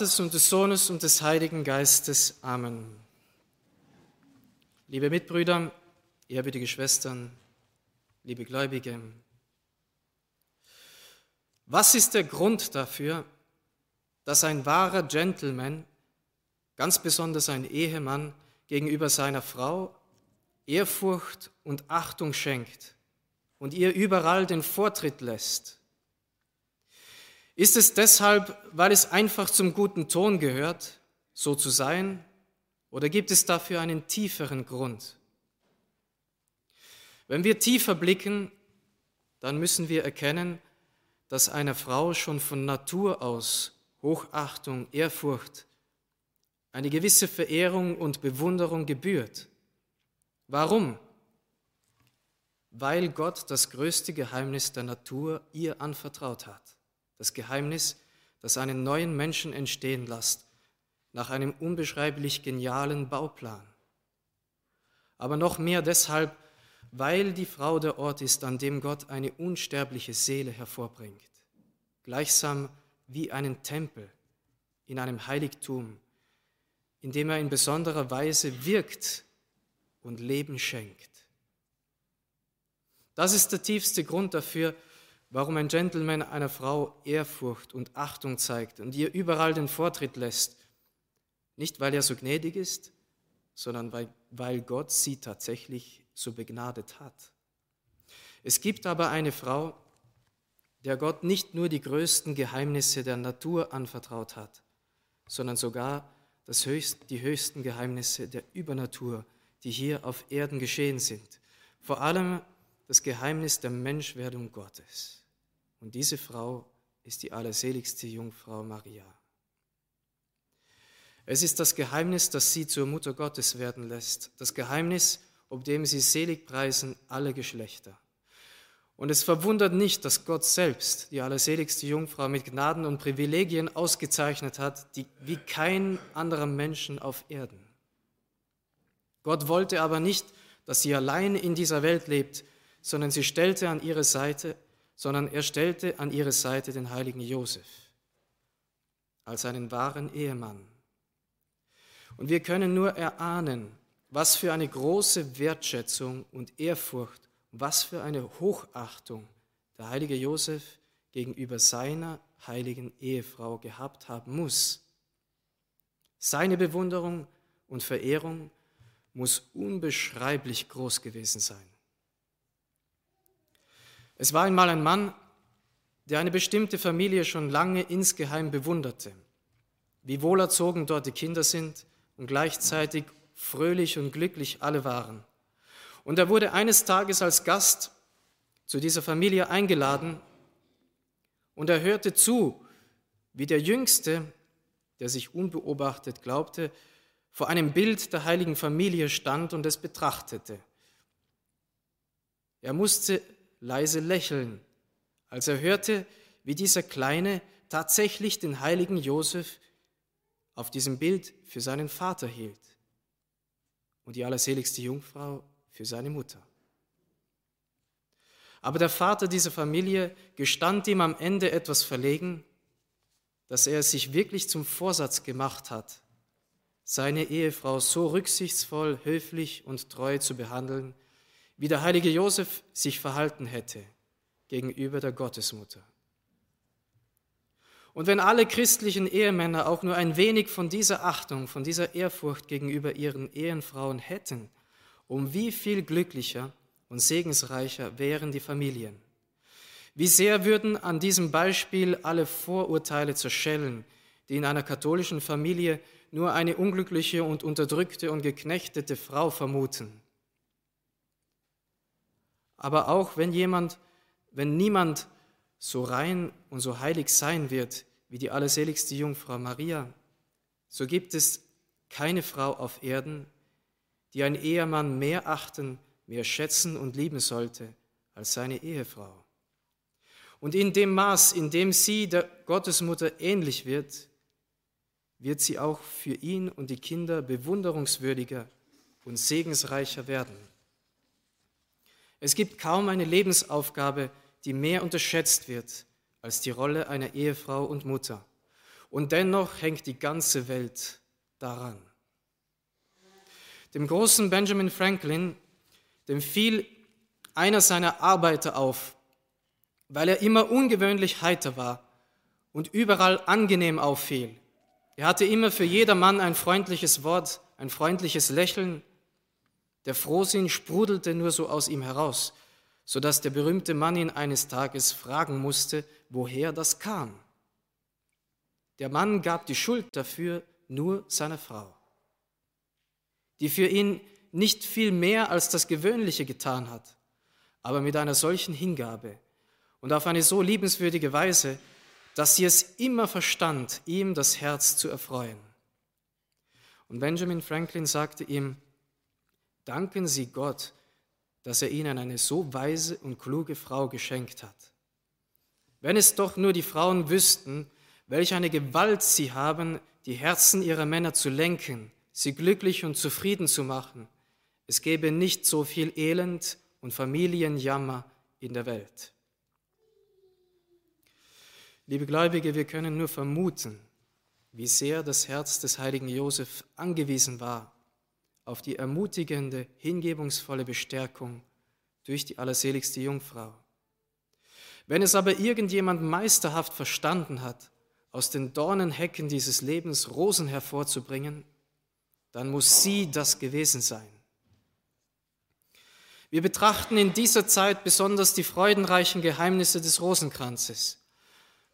Vaters und des Sohnes und des Heiligen Geistes. Amen. Liebe Mitbrüder, ehrwürdige Schwestern, liebe Gläubige, was ist der Grund dafür, dass ein wahrer Gentleman, ganz besonders ein Ehemann, gegenüber seiner Frau Ehrfurcht und Achtung schenkt und ihr überall den Vortritt lässt? Ist es deshalb, weil es einfach zum guten Ton gehört, so zu sein, oder gibt es dafür einen tieferen Grund? Wenn wir tiefer blicken, dann müssen wir erkennen, dass einer Frau schon von Natur aus Hochachtung, Ehrfurcht, eine gewisse Verehrung und Bewunderung gebührt. Warum? Weil Gott das größte Geheimnis der Natur ihr anvertraut hat das Geheimnis, das einen neuen Menschen entstehen lässt, nach einem unbeschreiblich genialen Bauplan. Aber noch mehr deshalb, weil die Frau der Ort ist, an dem Gott eine unsterbliche Seele hervorbringt, gleichsam wie einen Tempel in einem Heiligtum, in dem er in besonderer Weise wirkt und Leben schenkt. Das ist der tiefste Grund dafür, warum ein Gentleman einer Frau Ehrfurcht und Achtung zeigt und ihr überall den Vortritt lässt. Nicht, weil er so gnädig ist, sondern weil, weil Gott sie tatsächlich so begnadet hat. Es gibt aber eine Frau, der Gott nicht nur die größten Geheimnisse der Natur anvertraut hat, sondern sogar das höchst, die höchsten Geheimnisse der Übernatur, die hier auf Erden geschehen sind. Vor allem das Geheimnis der Menschwerdung Gottes. Und diese Frau ist die allerseligste Jungfrau Maria. Es ist das Geheimnis, das sie zur Mutter Gottes werden lässt, das Geheimnis, ob dem sie selig preisen alle Geschlechter. Und es verwundert nicht, dass Gott selbst die allerseligste Jungfrau mit Gnaden und Privilegien ausgezeichnet hat, die, wie kein anderer Menschen auf Erden. Gott wollte aber nicht, dass sie allein in dieser Welt lebt, sondern sie stellte an ihre Seite sondern er stellte an ihre Seite den heiligen Josef als einen wahren Ehemann. Und wir können nur erahnen, was für eine große Wertschätzung und Ehrfurcht, was für eine Hochachtung der heilige Josef gegenüber seiner heiligen Ehefrau gehabt haben muss. Seine Bewunderung und Verehrung muss unbeschreiblich groß gewesen sein. Es war einmal ein Mann, der eine bestimmte Familie schon lange insgeheim bewunderte, wie wohlerzogen dort die Kinder sind und gleichzeitig fröhlich und glücklich alle waren. Und er wurde eines Tages als Gast zu dieser Familie eingeladen und er hörte zu, wie der Jüngste, der sich unbeobachtet glaubte, vor einem Bild der heiligen Familie stand und es betrachtete. Er musste leise lächeln, als er hörte, wie dieser Kleine tatsächlich den heiligen Josef auf diesem Bild für seinen Vater hielt und die allerseligste Jungfrau für seine Mutter. Aber der Vater dieser Familie gestand ihm am Ende etwas verlegen, dass er es sich wirklich zum Vorsatz gemacht hat, seine Ehefrau so rücksichtsvoll, höflich und treu zu behandeln, wie der heilige Josef sich verhalten hätte gegenüber der Gottesmutter. Und wenn alle christlichen Ehemänner auch nur ein wenig von dieser Achtung, von dieser Ehrfurcht gegenüber ihren Ehefrauen hätten, um wie viel glücklicher und segensreicher wären die Familien. Wie sehr würden an diesem Beispiel alle Vorurteile zerschellen, die in einer katholischen Familie nur eine unglückliche und unterdrückte und geknechtete Frau vermuten. Aber auch wenn jemand, wenn niemand so rein und so heilig sein wird wie die allerseligste Jungfrau Maria, so gibt es keine Frau auf Erden, die ein Ehemann mehr achten, mehr schätzen und lieben sollte als seine Ehefrau. Und in dem Maß, in dem sie der Gottesmutter ähnlich wird, wird sie auch für ihn und die Kinder bewunderungswürdiger und segensreicher werden. Es gibt kaum eine Lebensaufgabe, die mehr unterschätzt wird als die Rolle einer Ehefrau und Mutter. und dennoch hängt die ganze Welt daran. Dem großen Benjamin Franklin, dem fiel einer seiner Arbeiter auf, weil er immer ungewöhnlich heiter war und überall angenehm auffiel. Er hatte immer für jedermann ein freundliches Wort, ein freundliches Lächeln. Der Frohsinn sprudelte nur so aus ihm heraus, so dass der berühmte Mann ihn eines Tages fragen musste, woher das kam. Der Mann gab die Schuld dafür nur seiner Frau, die für ihn nicht viel mehr als das Gewöhnliche getan hat, aber mit einer solchen Hingabe und auf eine so liebenswürdige Weise, dass sie es immer verstand, ihm das Herz zu erfreuen. Und Benjamin Franklin sagte ihm, danken Sie Gott, dass er ihnen eine so weise und kluge Frau geschenkt hat. Wenn es doch nur die Frauen wüssten, welch eine Gewalt sie haben, die Herzen ihrer Männer zu lenken, sie glücklich und zufrieden zu machen, es gäbe nicht so viel Elend und Familienjammer in der Welt. Liebe Gläubige, wir können nur vermuten, wie sehr das Herz des heiligen Josef angewiesen war auf die ermutigende, hingebungsvolle Bestärkung durch die allerseligste Jungfrau. Wenn es aber irgendjemand meisterhaft verstanden hat, aus den Dornenhecken dieses Lebens Rosen hervorzubringen, dann muss sie das gewesen sein. Wir betrachten in dieser Zeit besonders die freudenreichen Geheimnisse des Rosenkranzes.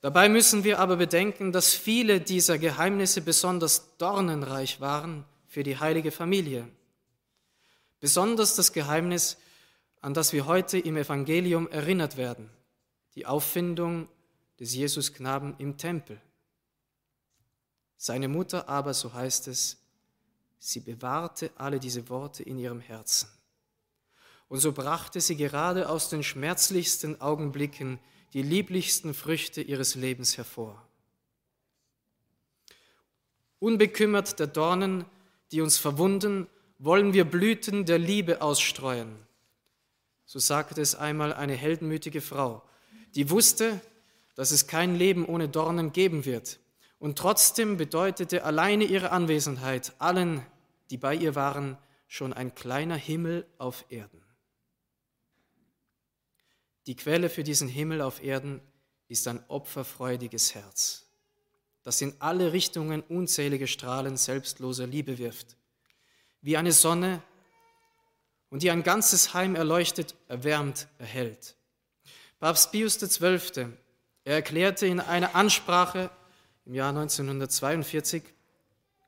Dabei müssen wir aber bedenken, dass viele dieser Geheimnisse besonders dornenreich waren für die heilige Familie. Besonders das Geheimnis, an das wir heute im Evangelium erinnert werden, die Auffindung des Jesusknaben im Tempel. Seine Mutter aber, so heißt es, sie bewahrte alle diese Worte in ihrem Herzen. Und so brachte sie gerade aus den schmerzlichsten Augenblicken die lieblichsten Früchte ihres Lebens hervor. Unbekümmert der Dornen die uns verwunden, wollen wir Blüten der Liebe ausstreuen. So sagte es einmal eine heldenmütige Frau, die wusste, dass es kein Leben ohne Dornen geben wird. Und trotzdem bedeutete alleine ihre Anwesenheit allen, die bei ihr waren, schon ein kleiner Himmel auf Erden. Die Quelle für diesen Himmel auf Erden ist ein opferfreudiges Herz das in alle Richtungen unzählige Strahlen selbstloser Liebe wirft, wie eine Sonne und die ein ganzes Heim erleuchtet, erwärmt, erhält. Papst Pius XII. Er erklärte in einer Ansprache im Jahr 1942,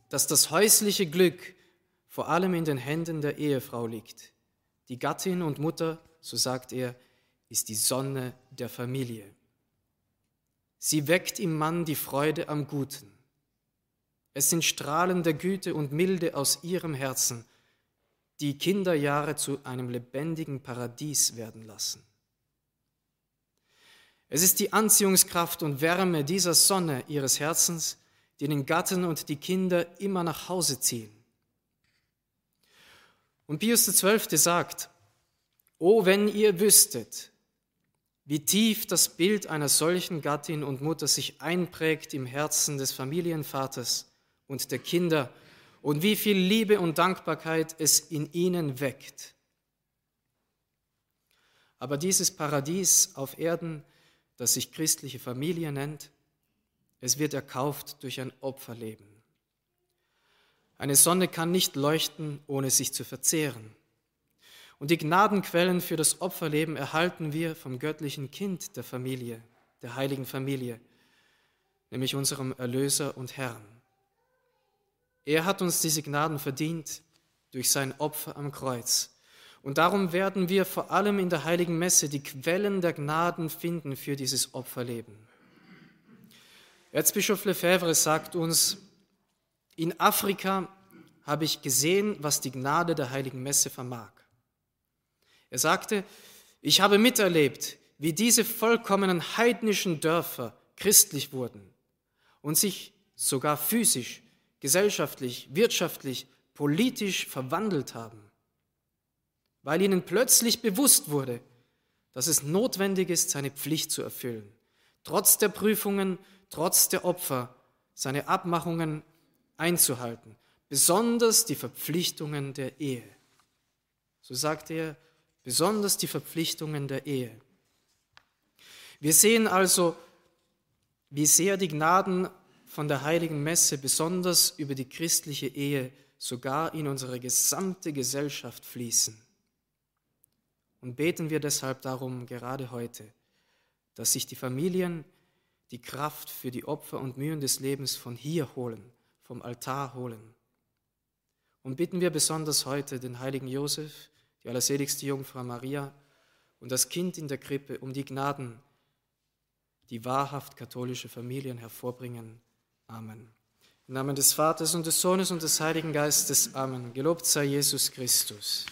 dass das häusliche Glück vor allem in den Händen der Ehefrau liegt. Die Gattin und Mutter, so sagt er, ist die Sonne der Familie. Sie weckt im Mann die Freude am Guten. Es sind Strahlen der Güte und Milde aus ihrem Herzen, die Kinderjahre zu einem lebendigen Paradies werden lassen. Es ist die Anziehungskraft und Wärme dieser Sonne ihres Herzens, die den Gatten und die Kinder immer nach Hause ziehen. Und Pius XII. sagt, O wenn ihr wüsstet, wie tief das Bild einer solchen Gattin und Mutter sich einprägt im Herzen des Familienvaters und der Kinder und wie viel Liebe und Dankbarkeit es in ihnen weckt. Aber dieses Paradies auf Erden, das sich christliche Familie nennt, es wird erkauft durch ein Opferleben. Eine Sonne kann nicht leuchten, ohne sich zu verzehren. Und die Gnadenquellen für das Opferleben erhalten wir vom göttlichen Kind der Familie, der heiligen Familie, nämlich unserem Erlöser und Herrn. Er hat uns diese Gnaden verdient durch sein Opfer am Kreuz. Und darum werden wir vor allem in der heiligen Messe die Quellen der Gnaden finden für dieses Opferleben. Erzbischof Lefebvre sagt uns, in Afrika habe ich gesehen, was die Gnade der heiligen Messe vermag. Er sagte, ich habe miterlebt, wie diese vollkommenen heidnischen Dörfer christlich wurden und sich sogar physisch, gesellschaftlich, wirtschaftlich, politisch verwandelt haben, weil ihnen plötzlich bewusst wurde, dass es notwendig ist, seine Pflicht zu erfüllen, trotz der Prüfungen, trotz der Opfer, seine Abmachungen einzuhalten, besonders die Verpflichtungen der Ehe. So sagt er, besonders die Verpflichtungen der Ehe. Wir sehen also, wie sehr die Gnaden von der heiligen Messe besonders über die christliche Ehe sogar in unsere gesamte Gesellschaft fließen. Und beten wir deshalb darum gerade heute, dass sich die Familien die Kraft für die Opfer und Mühen des Lebens von hier holen, vom Altar holen. Und bitten wir besonders heute den heiligen Josef, die allerseligste Jungfrau Maria und das Kind in der Krippe um die Gnaden, die wahrhaft katholische Familien hervorbringen. Amen. Im Namen des Vaters und des Sohnes und des Heiligen Geistes. Amen. Gelobt sei Jesus Christus.